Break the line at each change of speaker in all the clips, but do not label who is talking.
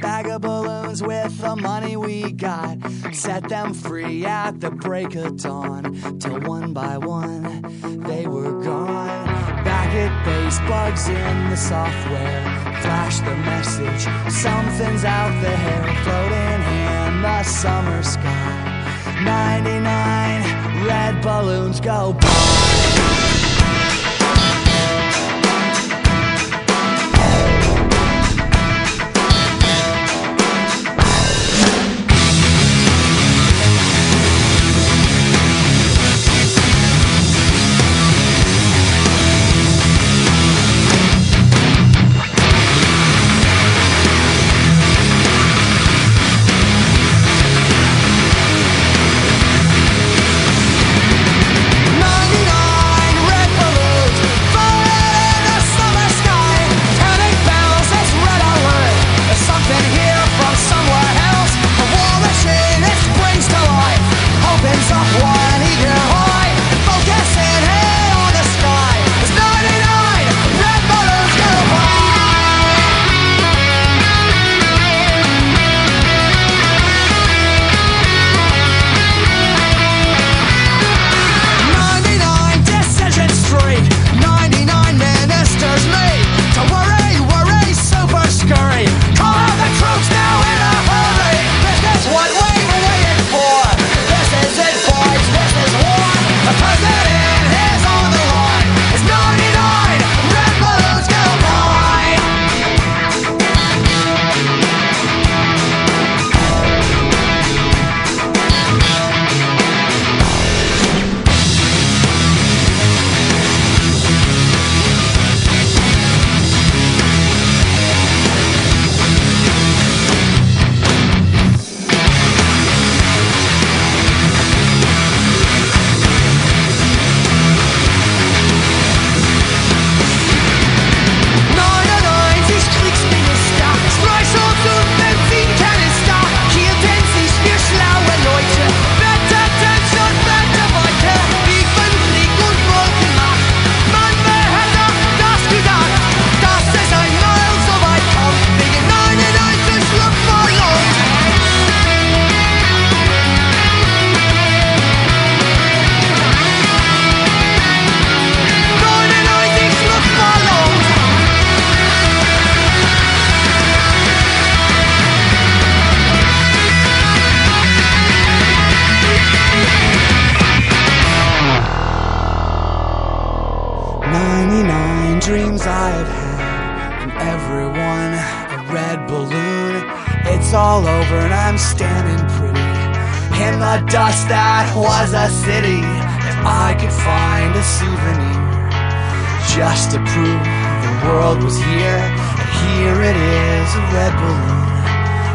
bag of balloons with the money we got. Set them free at the break of dawn. Till one by one, they were gone. Back at base, bugs in the software. Flash the message, something's out there. Floating in the summer sky. 99 red balloons go by. 29 dreams I have had, and everyone a red balloon. It's all over, and I'm standing pretty in the dust that was a city. If I could find a souvenir just to prove the world was here, and here it is a red balloon.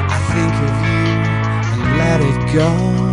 I think of you and let it go.